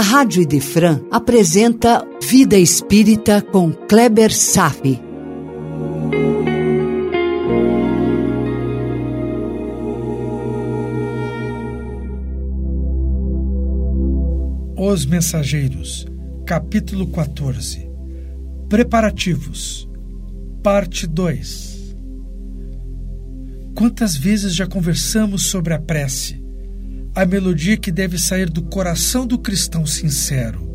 a Rádio Idefran apresenta Vida Espírita com Kleber Safi. Os Mensageiros, capítulo 14 Preparativos, parte 2 Quantas vezes já conversamos sobre a prece, a melodia que deve sair do coração do cristão sincero,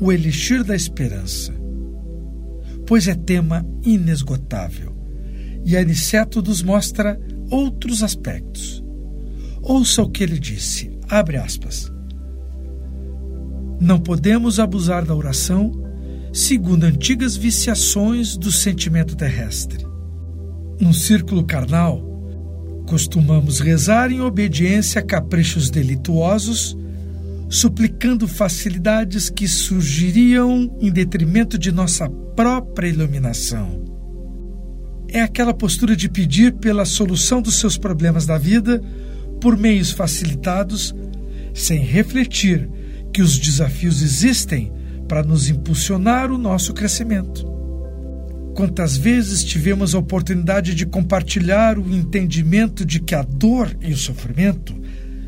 o elixir da esperança? Pois é tema inesgotável e Aniceto nos mostra outros aspectos. Ouça o que ele disse, abre aspas. Não podemos abusar da oração segundo antigas viciações do sentimento terrestre. No círculo carnal, costumamos rezar em obediência a caprichos delituosos, suplicando facilidades que surgiriam em detrimento de nossa própria iluminação. É aquela postura de pedir pela solução dos seus problemas da vida por meios facilitados, sem refletir que os desafios existem para nos impulsionar o nosso crescimento. Quantas vezes tivemos a oportunidade de compartilhar o entendimento de que a dor e o sofrimento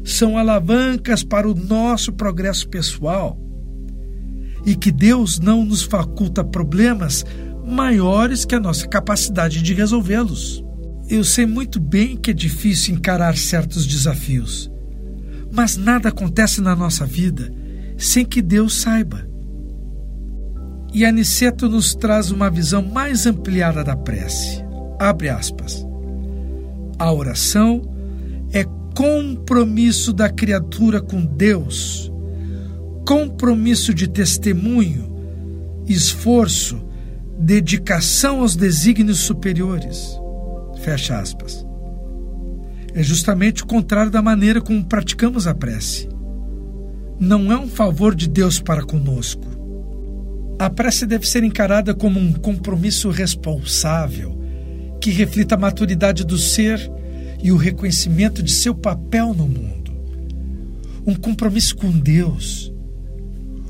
são alavancas para o nosso progresso pessoal e que Deus não nos faculta problemas maiores que a nossa capacidade de resolvê-los. Eu sei muito bem que é difícil encarar certos desafios, mas nada acontece na nossa vida sem que Deus saiba. E Aniceto nos traz uma visão mais ampliada da prece. Abre aspas. A oração é compromisso da criatura com Deus, compromisso de testemunho, esforço, dedicação aos desígnios superiores. Fecha aspas. É justamente o contrário da maneira como praticamos a prece não é um favor de Deus para conosco. A prece deve ser encarada como um compromisso responsável que reflita a maturidade do ser e o reconhecimento de seu papel no mundo. Um compromisso com Deus,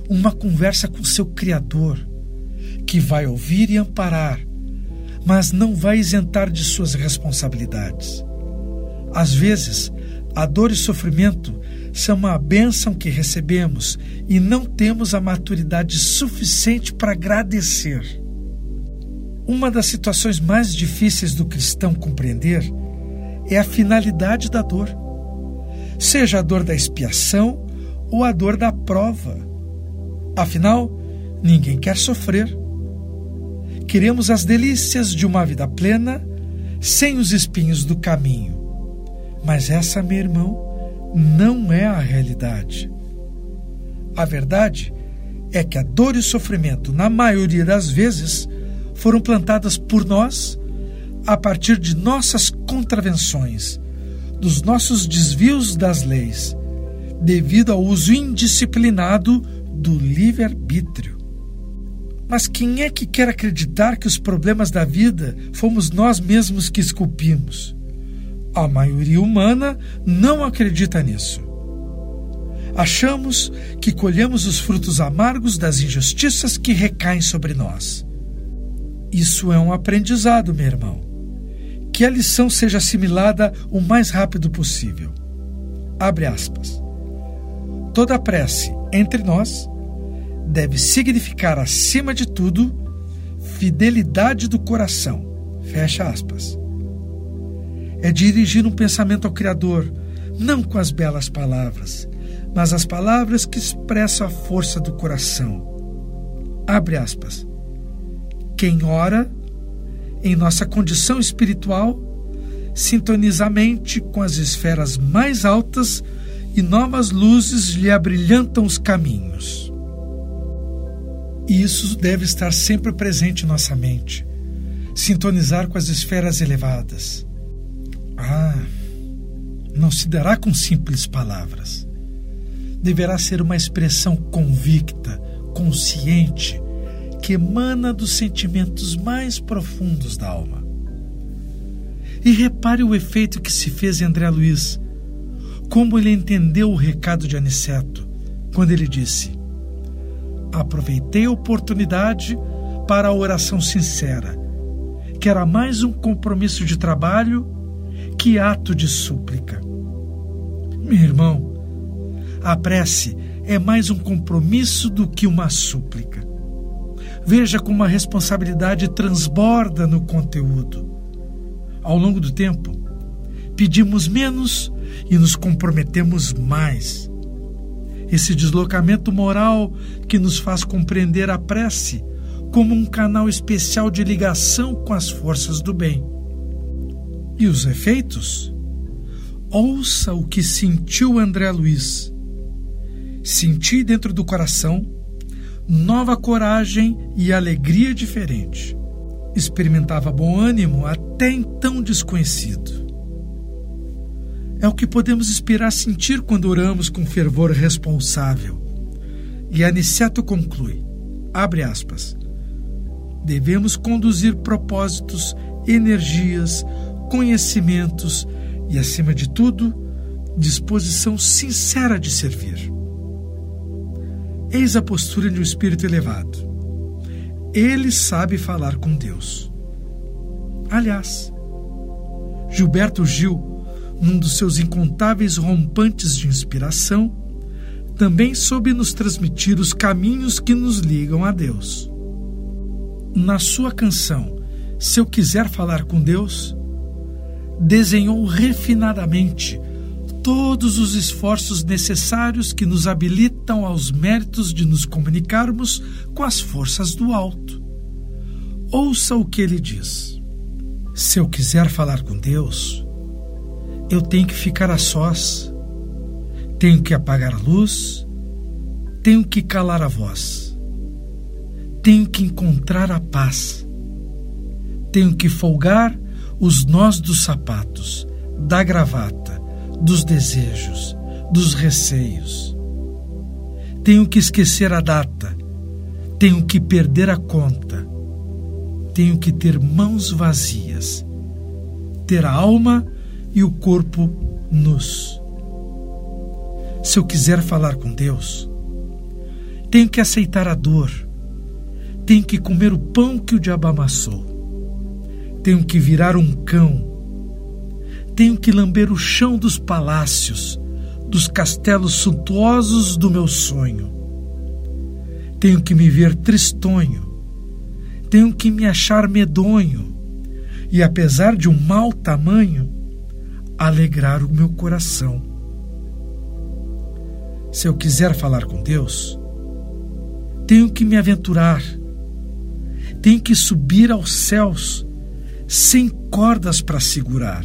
uma conversa com seu Criador, que vai ouvir e amparar, mas não vai isentar de suas responsabilidades. Às vezes, a dor e sofrimento são uma bênção que recebemos e não temos a maturidade suficiente para agradecer. Uma das situações mais difíceis do cristão compreender é a finalidade da dor, seja a dor da expiação ou a dor da prova. Afinal, ninguém quer sofrer. Queremos as delícias de uma vida plena, sem os espinhos do caminho. Mas essa, meu irmão, não é a realidade. A verdade é que a dor e o sofrimento, na maioria das vezes, foram plantadas por nós a partir de nossas contravenções, dos nossos desvios das leis, devido ao uso indisciplinado do livre-arbítrio. Mas quem é que quer acreditar que os problemas da vida fomos nós mesmos que esculpimos? A maioria humana não acredita nisso. Achamos que colhemos os frutos amargos das injustiças que recaem sobre nós. Isso é um aprendizado, meu irmão. Que a lição seja assimilada o mais rápido possível. Abre aspas. Toda prece entre nós deve significar, acima de tudo, fidelidade do coração. Fecha aspas é dirigir um pensamento ao Criador, não com as belas palavras, mas as palavras que expressam a força do coração. Abre aspas. Quem ora, em nossa condição espiritual, sintoniza a mente com as esferas mais altas e novas luzes lhe abrilhantam os caminhos. E isso deve estar sempre presente em nossa mente, sintonizar com as esferas elevadas. Ah, não se dará com simples palavras. Deverá ser uma expressão convicta, consciente, que emana dos sentimentos mais profundos da alma. E repare o efeito que se fez em André Luiz, como ele entendeu o recado de Aniceto, quando ele disse: Aproveitei a oportunidade para a oração sincera, que era mais um compromisso de trabalho que ato de súplica. Meu irmão, a prece é mais um compromisso do que uma súplica. Veja como a responsabilidade transborda no conteúdo. Ao longo do tempo, pedimos menos e nos comprometemos mais. Esse deslocamento moral que nos faz compreender a prece como um canal especial de ligação com as forças do bem. E os efeitos? Ouça o que sentiu André Luiz. Senti dentro do coração nova coragem e alegria diferente. Experimentava bom ânimo até então desconhecido. É o que podemos esperar sentir quando oramos com fervor responsável. E Aniceto conclui, abre aspas, devemos conduzir propósitos, energias, conhecimentos e, acima de tudo, disposição sincera de servir. Eis a postura de um espírito elevado. Ele sabe falar com Deus. Aliás, Gilberto Gil, num dos seus incontáveis rompantes de inspiração, também soube nos transmitir os caminhos que nos ligam a Deus. Na sua canção Se Eu Quiser Falar com Deus, desenhou refinadamente todos os esforços necessários que nos habilitam aos méritos de nos comunicarmos com as forças do alto. Ouça o que ele diz. Se eu quiser falar com Deus, eu tenho que ficar a sós, tenho que apagar a luz, tenho que calar a voz, tenho que encontrar a paz, tenho que folgar os nós dos sapatos, da gravata, dos desejos, dos receios. Tenho que esquecer a data, tenho que perder a conta, tenho que ter mãos vazias, ter a alma e o corpo nus. Se eu quiser falar com Deus, tenho que aceitar a dor, tenho que comer o pão que o diabo amassou tenho que virar um cão. Tenho que lamber o chão dos palácios, dos castelos suntuosos do meu sonho. Tenho que me ver tristonho. Tenho que me achar medonho. E apesar de um mau tamanho, alegrar o meu coração. Se eu quiser falar com Deus, tenho que me aventurar, tenho que subir aos céus sem cordas para segurar.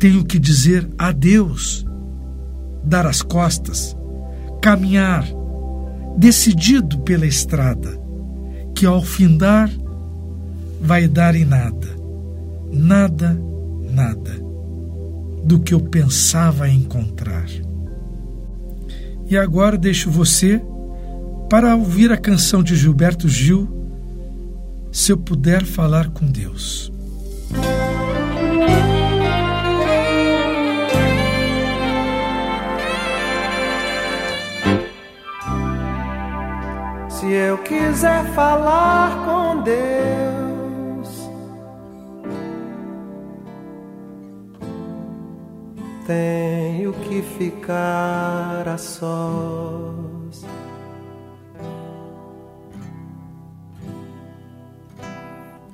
Tenho que dizer adeus, dar as costas, caminhar, decidido pela estrada, que ao findar vai dar em nada, nada, nada do que eu pensava encontrar. E agora deixo você para ouvir a canção de Gilberto Gil se eu puder falar com Deus. Se eu quiser falar com Deus, tenho que ficar a sós.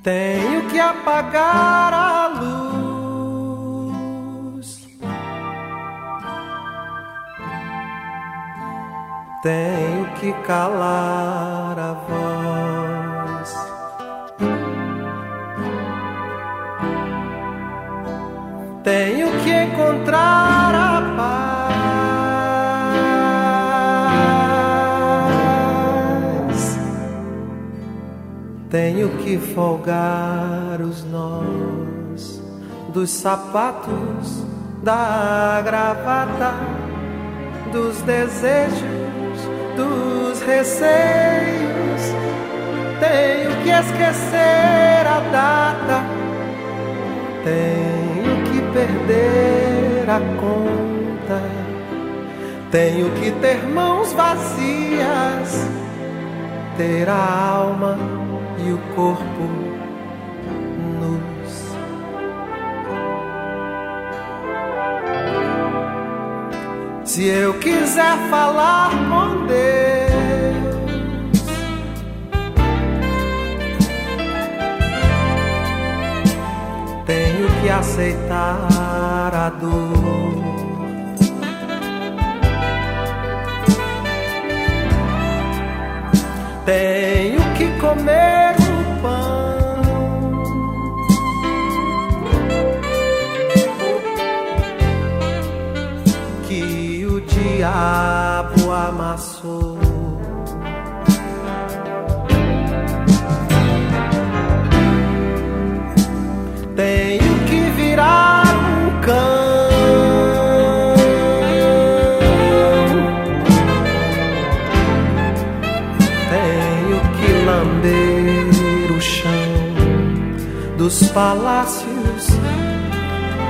Tenho que apagar a luz. Tenho que calar a voz. Tenho que encontrar Tenho que folgar os nós dos sapatos, da gravata, dos desejos, dos receios. Tenho que esquecer a data, tenho que perder a conta, Tenho que ter mãos vazias, ter a alma e o corpo nus. Se eu quiser falar com Deus, tenho que aceitar a dor. Tenho comer lamber o chão dos palácios,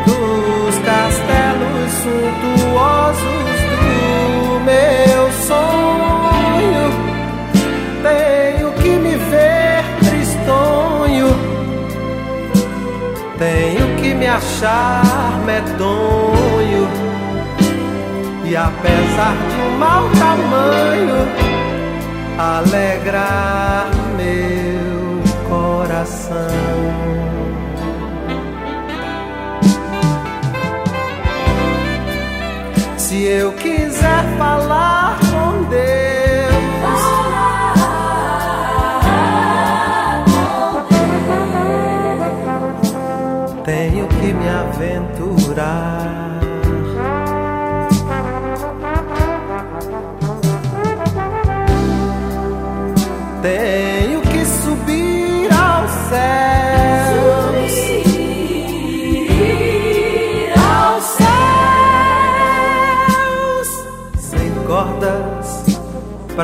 dos castelos suntuosos do meu sonho. Tenho que me ver tristonho. Tenho que me achar medonho. E apesar de um mau tamanho, alegrar coração. Se eu quiser falar com Deus, tenho que me aventurar.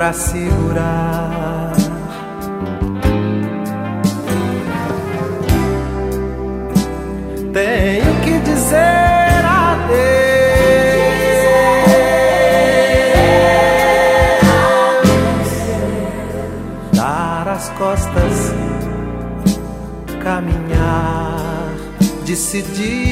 Pra segurar. Tenho que dizer adeus. Dar as costas, caminhar decidido